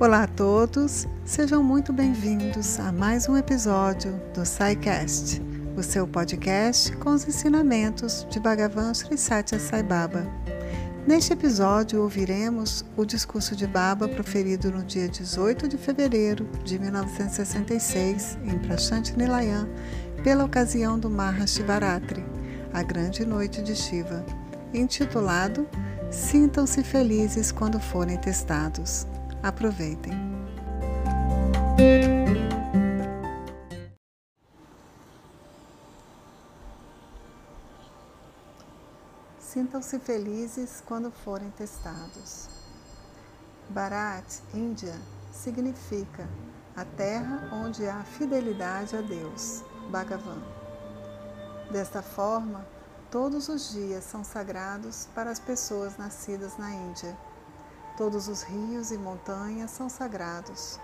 Olá a todos, sejam muito bem-vindos a mais um episódio do SciCast, o seu podcast com os ensinamentos de Bhagavan Sri Satya Sai Baba. Neste episódio ouviremos o discurso de Baba proferido no dia 18 de fevereiro de 1966 em Prashanti Nilayan pela ocasião do Maha Shivaratri, a grande noite de Shiva, intitulado Sintam-se felizes quando forem testados. Aproveitem. Sintam-se felizes quando forem testados. Bharat, Índia, significa a terra onde há fidelidade a Deus, Bhagavan. Desta forma, todos os dias são sagrados para as pessoas nascidas na Índia Todos os rios e montanhas são sagrados.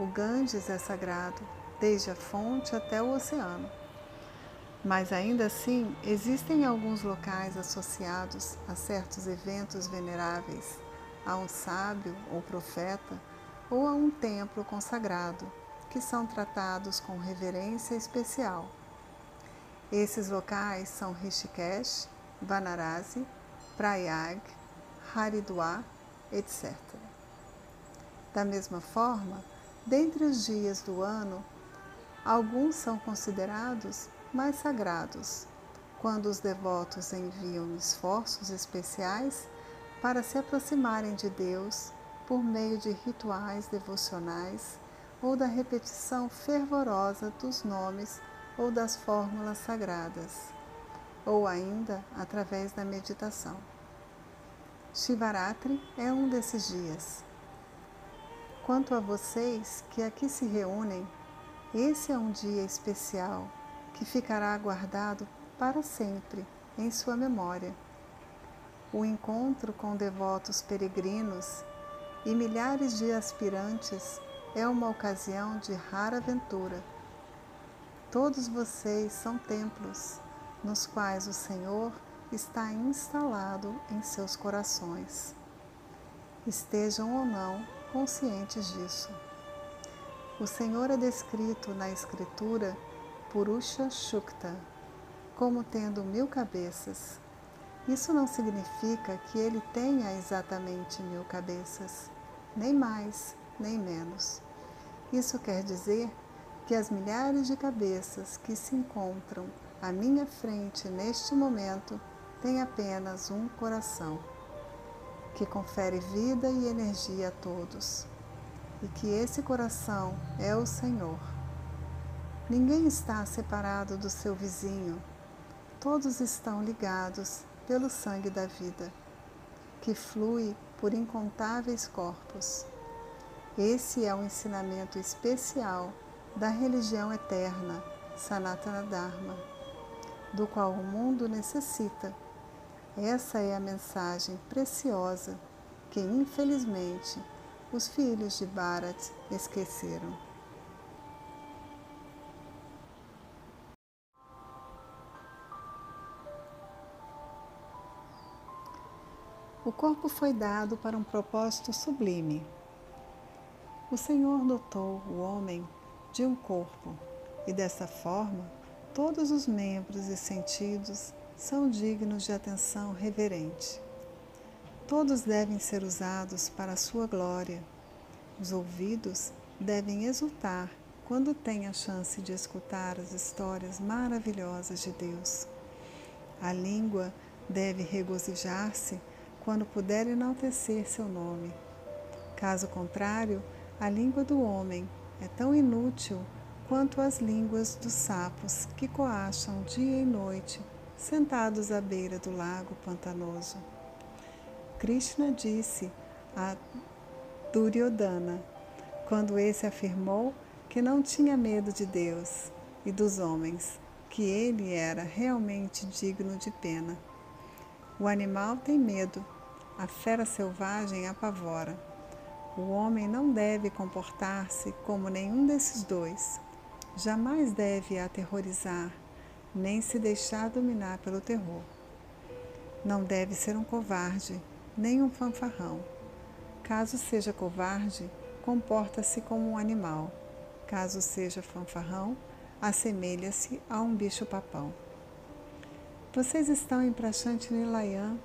O Ganges é sagrado, desde a fonte até o oceano. Mas ainda assim, existem alguns locais associados a certos eventos veneráveis, a um sábio ou profeta ou a um templo consagrado, que são tratados com reverência especial. Esses locais são Rishikesh, Vanarasi, Prayag, Haridwar etc. Da mesma forma, dentre os dias do ano, alguns são considerados mais sagrados, quando os devotos enviam esforços especiais para se aproximarem de Deus por meio de rituais devocionais ou da repetição fervorosa dos nomes ou das fórmulas sagradas, ou ainda através da meditação. Shivaratri é um desses dias. Quanto a vocês que aqui se reúnem, esse é um dia especial que ficará guardado para sempre em sua memória. O encontro com devotos peregrinos e milhares de aspirantes é uma ocasião de rara aventura. Todos vocês são templos nos quais o Senhor está instalado em seus corações. Estejam ou não conscientes disso. O Senhor é descrito na Escritura Purusha Shukta como tendo mil cabeças. Isso não significa que ele tenha exatamente mil cabeças, nem mais, nem menos. Isso quer dizer que as milhares de cabeças que se encontram à minha frente neste momento tem apenas um coração, que confere vida e energia a todos, e que esse coração é o Senhor. Ninguém está separado do seu vizinho, todos estão ligados pelo sangue da vida, que flui por incontáveis corpos. Esse é o um ensinamento especial da religião eterna, Sanatana Dharma, do qual o mundo necessita essa é a mensagem preciosa que, infelizmente, os filhos de Bharat esqueceram. O corpo foi dado para um propósito sublime. O Senhor dotou o homem de um corpo e, dessa forma, todos os membros e sentidos são dignos de atenção reverente. Todos devem ser usados para a sua glória. Os ouvidos devem exultar quando têm a chance de escutar as histórias maravilhosas de Deus. A língua deve regozijar-se quando puder enaltecer seu nome. Caso contrário, a língua do homem é tão inútil quanto as línguas dos sapos que coacham dia e noite sentados à beira do lago pantanoso. Krishna disse a Duryodhana, quando esse afirmou que não tinha medo de Deus e dos homens, que ele era realmente digno de pena. O animal tem medo, a fera selvagem apavora. O homem não deve comportar-se como nenhum desses dois. Jamais deve aterrorizar nem se deixar dominar pelo terror. Não deve ser um covarde, nem um fanfarrão. Caso seja covarde, comporta-se como um animal. Caso seja fanfarrão, assemelha-se a um bicho-papão. Vocês estão em Prashant Nilayam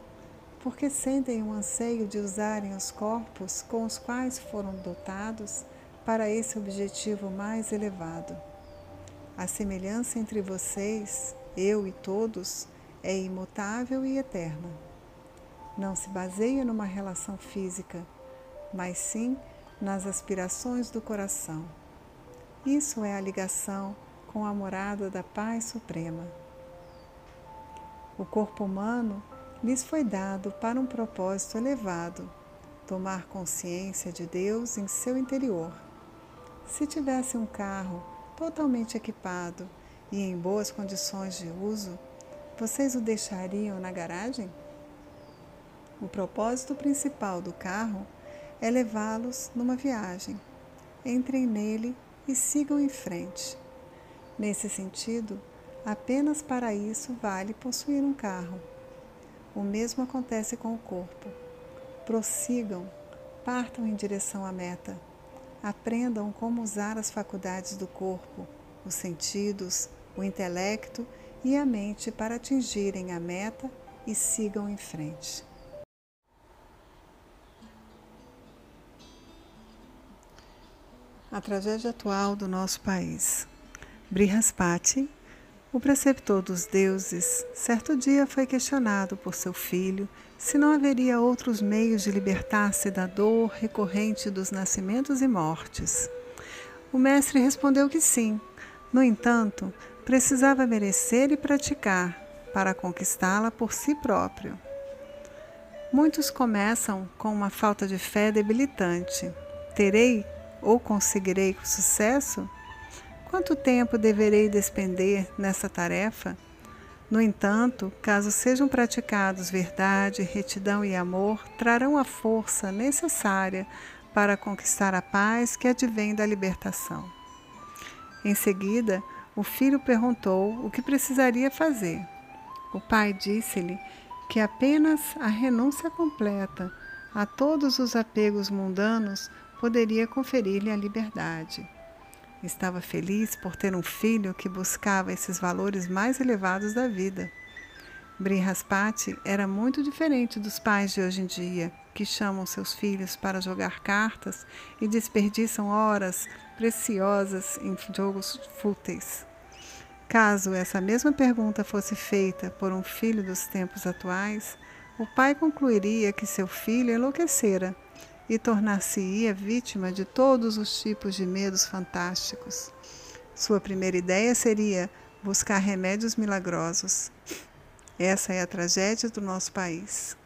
porque sentem um anseio de usarem os corpos com os quais foram dotados para esse objetivo mais elevado. A semelhança entre vocês, eu e todos, é imutável e eterna. Não se baseia numa relação física, mas sim nas aspirações do coração. Isso é a ligação com a morada da paz suprema. O corpo humano lhes foi dado para um propósito elevado, tomar consciência de Deus em seu interior. Se tivesse um carro totalmente equipado e em boas condições de uso, vocês o deixariam na garagem? O propósito principal do carro é levá-los numa viagem. Entrem nele e sigam em frente. Nesse sentido, apenas para isso vale possuir um carro. O mesmo acontece com o corpo. Prossigam, partam em direção à meta. Aprendam como usar as faculdades do corpo, os sentidos, o intelecto e a mente para atingirem a meta e sigam em frente. A tragédia atual do nosso país. Brihaspati o preceptor dos deuses, certo dia foi questionado por seu filho se não haveria outros meios de libertar-se da dor recorrente dos nascimentos e mortes. O mestre respondeu que sim. No entanto, precisava merecer e praticar para conquistá-la por si próprio. Muitos começam com uma falta de fé debilitante. Terei ou conseguirei sucesso? Quanto tempo deverei despender nessa tarefa? No entanto, caso sejam praticados verdade, retidão e amor, trarão a força necessária para conquistar a paz que advém da libertação. Em seguida, o filho perguntou o que precisaria fazer. O pai disse-lhe que apenas a renúncia completa a todos os apegos mundanos poderia conferir-lhe a liberdade. Estava feliz por ter um filho que buscava esses valores mais elevados da vida. Brihaspati era muito diferente dos pais de hoje em dia, que chamam seus filhos para jogar cartas e desperdiçam horas preciosas em jogos fúteis. Caso essa mesma pergunta fosse feita por um filho dos tempos atuais, o pai concluiria que seu filho enlouquecera e tornar-se-ia vítima de todos os tipos de medos fantásticos. Sua primeira ideia seria buscar remédios milagrosos. Essa é a tragédia do nosso país.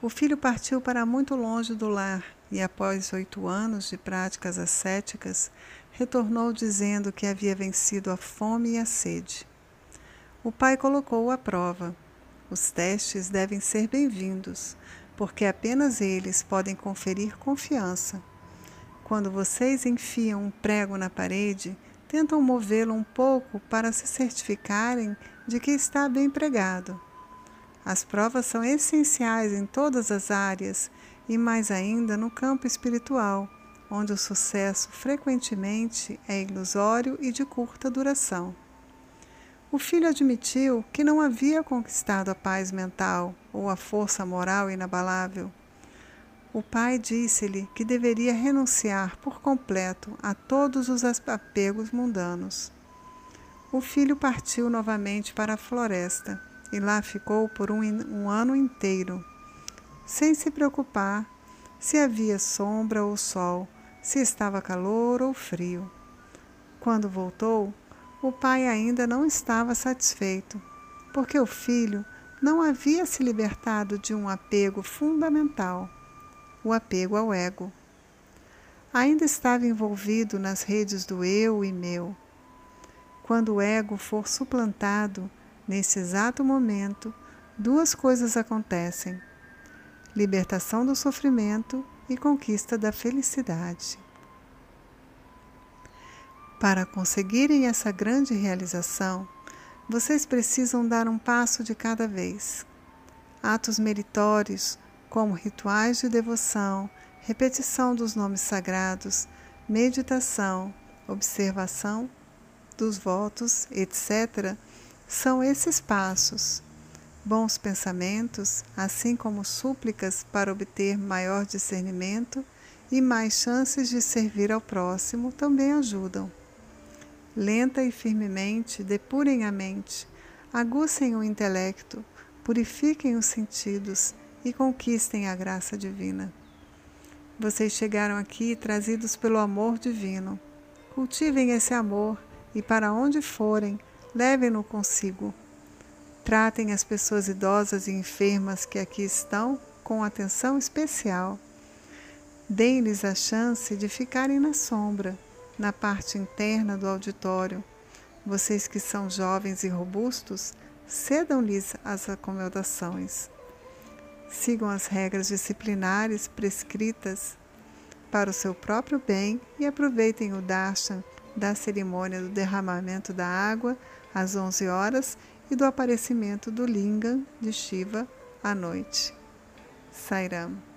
O filho partiu para muito longe do lar e, após oito anos de práticas ascéticas, retornou dizendo que havia vencido a fome e a sede. O pai colocou-o à prova. Os testes devem ser bem-vindos, porque apenas eles podem conferir confiança. Quando vocês enfiam um prego na parede, tentam movê-lo um pouco para se certificarem de que está bem pregado. As provas são essenciais em todas as áreas e mais ainda no campo espiritual, onde o sucesso frequentemente é ilusório e de curta duração. O filho admitiu que não havia conquistado a paz mental ou a força moral inabalável. O pai disse-lhe que deveria renunciar por completo a todos os apegos mundanos. O filho partiu novamente para a floresta e lá ficou por um, um ano inteiro, sem se preocupar se havia sombra ou sol, se estava calor ou frio. Quando voltou, o pai ainda não estava satisfeito, porque o filho não havia se libertado de um apego fundamental, o apego ao ego. Ainda estava envolvido nas redes do eu e meu. Quando o ego for suplantado, nesse exato momento, duas coisas acontecem: libertação do sofrimento e conquista da felicidade. Para conseguirem essa grande realização, vocês precisam dar um passo de cada vez. Atos meritórios, como rituais de devoção, repetição dos nomes sagrados, meditação, observação dos votos, etc., são esses passos. Bons pensamentos, assim como súplicas para obter maior discernimento e mais chances de servir ao próximo, também ajudam. Lenta e firmemente depurem a mente, aguçem o intelecto, purifiquem os sentidos e conquistem a graça divina. Vocês chegaram aqui trazidos pelo amor divino. Cultivem esse amor e, para onde forem, levem-no consigo. Tratem as pessoas idosas e enfermas que aqui estão com atenção especial. Deem-lhes a chance de ficarem na sombra, na parte interna do auditório. Vocês que são jovens e robustos, cedam-lhes as acomodações sigam as regras disciplinares prescritas para o seu próprio bem e aproveitem o darshan da cerimônia do derramamento da água às 11 horas e do aparecimento do lingam de Shiva à noite. Sairam.